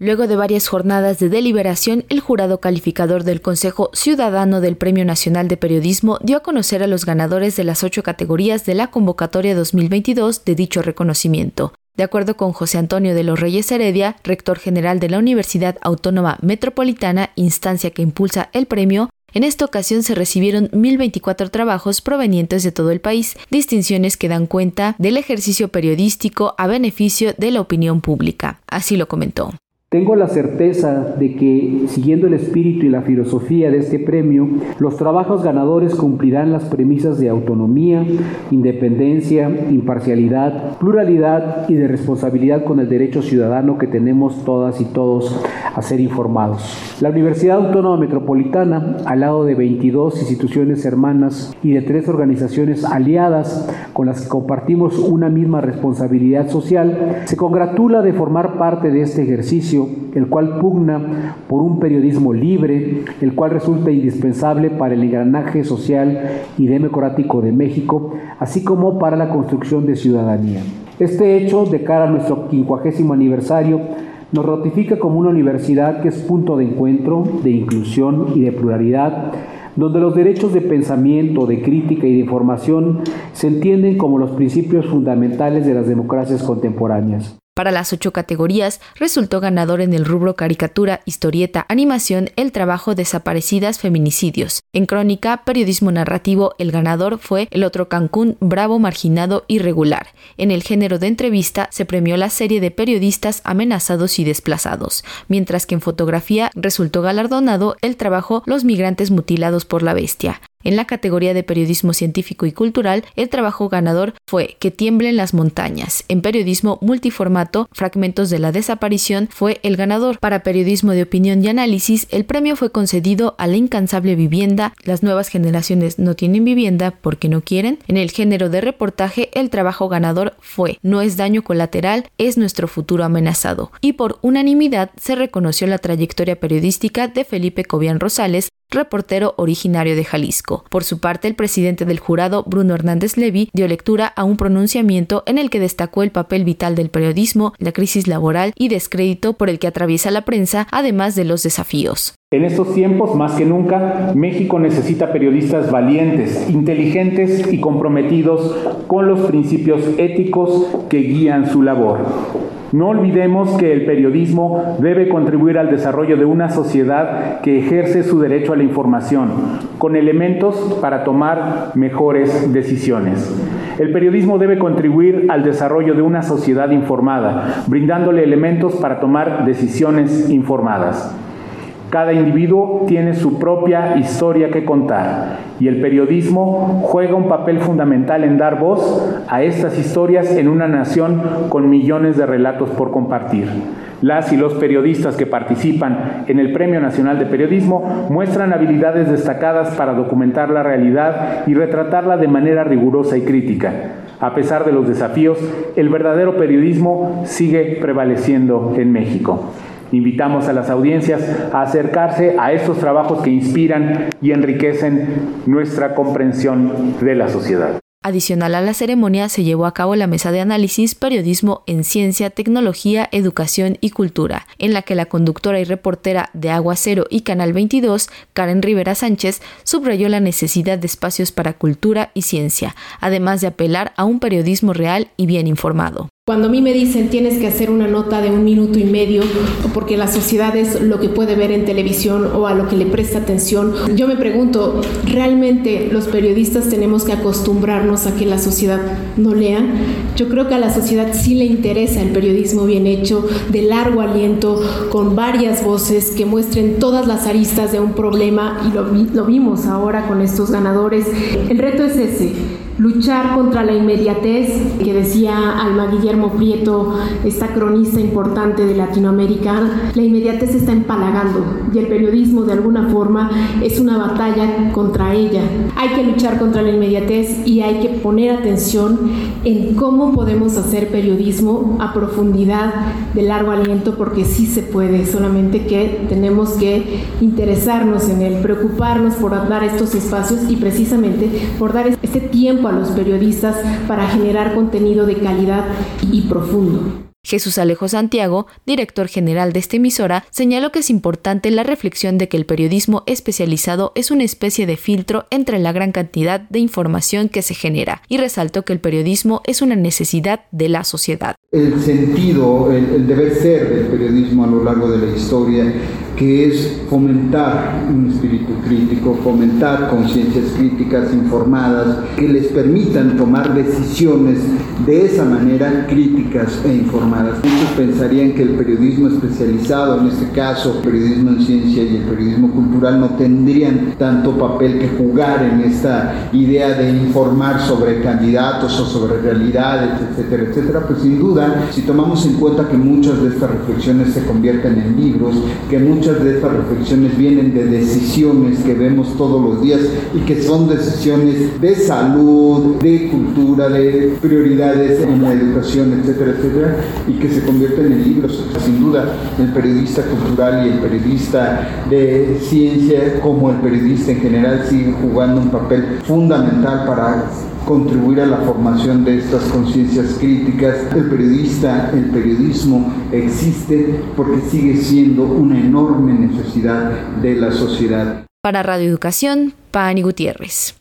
Luego de varias jornadas de deliberación, el jurado calificador del Consejo Ciudadano del Premio Nacional de Periodismo dio a conocer a los ganadores de las ocho categorías de la convocatoria 2022 de dicho reconocimiento. De acuerdo con José Antonio de los Reyes Heredia, rector general de la Universidad Autónoma Metropolitana, instancia que impulsa el premio, en esta ocasión se recibieron 1.024 trabajos provenientes de todo el país, distinciones que dan cuenta del ejercicio periodístico a beneficio de la opinión pública. Así lo comentó. Tengo la certeza de que, siguiendo el espíritu y la filosofía de este premio, los trabajos ganadores cumplirán las premisas de autonomía, independencia, imparcialidad, pluralidad y de responsabilidad con el derecho ciudadano que tenemos todas y todos a ser informados. La Universidad Autónoma Metropolitana, al lado de 22 instituciones hermanas y de tres organizaciones aliadas con las que compartimos una misma responsabilidad social, se congratula de formar parte de este ejercicio el cual pugna por un periodismo libre, el cual resulta indispensable para el engranaje social y democrático de México, así como para la construcción de ciudadanía. Este hecho, de cara a nuestro quincuagésimo aniversario, nos ratifica como una universidad que es punto de encuentro, de inclusión y de pluralidad, donde los derechos de pensamiento, de crítica y de información se entienden como los principios fundamentales de las democracias contemporáneas. Para las ocho categorías, resultó ganador en el rubro caricatura, historieta, animación, el trabajo Desaparecidas, Feminicidios. En crónica, periodismo narrativo, el ganador fue el otro Cancún, Bravo, Marginado, Irregular. En el género de entrevista, se premió la serie de periodistas amenazados y desplazados, mientras que en fotografía resultó galardonado el trabajo Los migrantes mutilados por la bestia. En la categoría de periodismo científico y cultural, el trabajo ganador fue Que tiemblen las montañas. En periodismo multiformato, Fragmentos de la desaparición fue el ganador. Para periodismo de opinión y análisis, el premio fue concedido a la incansable vivienda. Las nuevas generaciones no tienen vivienda porque no quieren. En el género de reportaje, el trabajo ganador fue No es daño colateral, es nuestro futuro amenazado. Y por unanimidad se reconoció la trayectoria periodística de Felipe Cobian Rosales, reportero originario de Jalisco. Por su parte, el presidente del jurado, Bruno Hernández Levy, dio lectura a un pronunciamiento en el que destacó el papel vital del periodismo, la crisis laboral y descrédito por el que atraviesa la prensa, además de los desafíos. En estos tiempos, más que nunca, México necesita periodistas valientes, inteligentes y comprometidos con los principios éticos que guían su labor. No olvidemos que el periodismo debe contribuir al desarrollo de una sociedad que ejerce su derecho a la información, con elementos para tomar mejores decisiones. El periodismo debe contribuir al desarrollo de una sociedad informada, brindándole elementos para tomar decisiones informadas. Cada individuo tiene su propia historia que contar y el periodismo juega un papel fundamental en dar voz a estas historias en una nación con millones de relatos por compartir. Las y los periodistas que participan en el Premio Nacional de Periodismo muestran habilidades destacadas para documentar la realidad y retratarla de manera rigurosa y crítica. A pesar de los desafíos, el verdadero periodismo sigue prevaleciendo en México. Invitamos a las audiencias a acercarse a estos trabajos que inspiran y enriquecen nuestra comprensión de la sociedad. Adicional a la ceremonia se llevó a cabo la mesa de análisis Periodismo en Ciencia, Tecnología, Educación y Cultura, en la que la conductora y reportera de Agua Cero y Canal 22, Karen Rivera Sánchez, subrayó la necesidad de espacios para cultura y ciencia, además de apelar a un periodismo real y bien informado. Cuando a mí me dicen tienes que hacer una nota de un minuto y medio, porque la sociedad es lo que puede ver en televisión o a lo que le presta atención, yo me pregunto, ¿realmente los periodistas tenemos que acostumbrarnos a que la sociedad no lea? Yo creo que a la sociedad sí le interesa el periodismo bien hecho, de largo aliento, con varias voces que muestren todas las aristas de un problema y lo, lo vimos ahora con estos ganadores. El reto es ese luchar contra la inmediatez que decía Alma Guillermo Prieto, esta cronista importante de Latinoamérica, la inmediatez está empalagando y el periodismo de alguna forma es una batalla contra ella. Hay que luchar contra la inmediatez y hay que poner atención en cómo podemos hacer periodismo a profundidad de largo aliento porque sí se puede, solamente que tenemos que interesarnos en él, preocuparnos por dar estos espacios y precisamente por dar este tiempo a los periodistas para generar contenido de calidad y profundo. Jesús Alejo Santiago, director general de esta emisora, señaló que es importante la reflexión de que el periodismo especializado es una especie de filtro entre la gran cantidad de información que se genera y resaltó que el periodismo es una necesidad de la sociedad. El sentido, el, el deber ser del periodismo a lo largo de la historia que es fomentar un espíritu crítico, fomentar conciencias críticas informadas que les permitan tomar decisiones de esa manera críticas e informadas. Muchos pensarían que el periodismo especializado, en este caso periodismo en ciencia y el periodismo cultural, no tendrían tanto papel que jugar en esta idea de informar sobre candidatos o sobre realidades, etcétera, etcétera. Pues sin duda, si tomamos en cuenta que muchas de estas reflexiones se convierten en libros, que muchas de estas reflexiones vienen de decisiones que vemos todos los días y que son decisiones de salud, de cultura, de prioridades en la educación, etcétera, etcétera, y que se convierten en libros. Sin duda, el periodista cultural y el periodista de ciencia, como el periodista en general, siguen jugando un papel fundamental para contribuir a la formación de estas conciencias críticas. El periodista, el periodismo existe porque sigue siendo una enorme necesidad de la sociedad. Para Radio Educación, Pani Gutiérrez.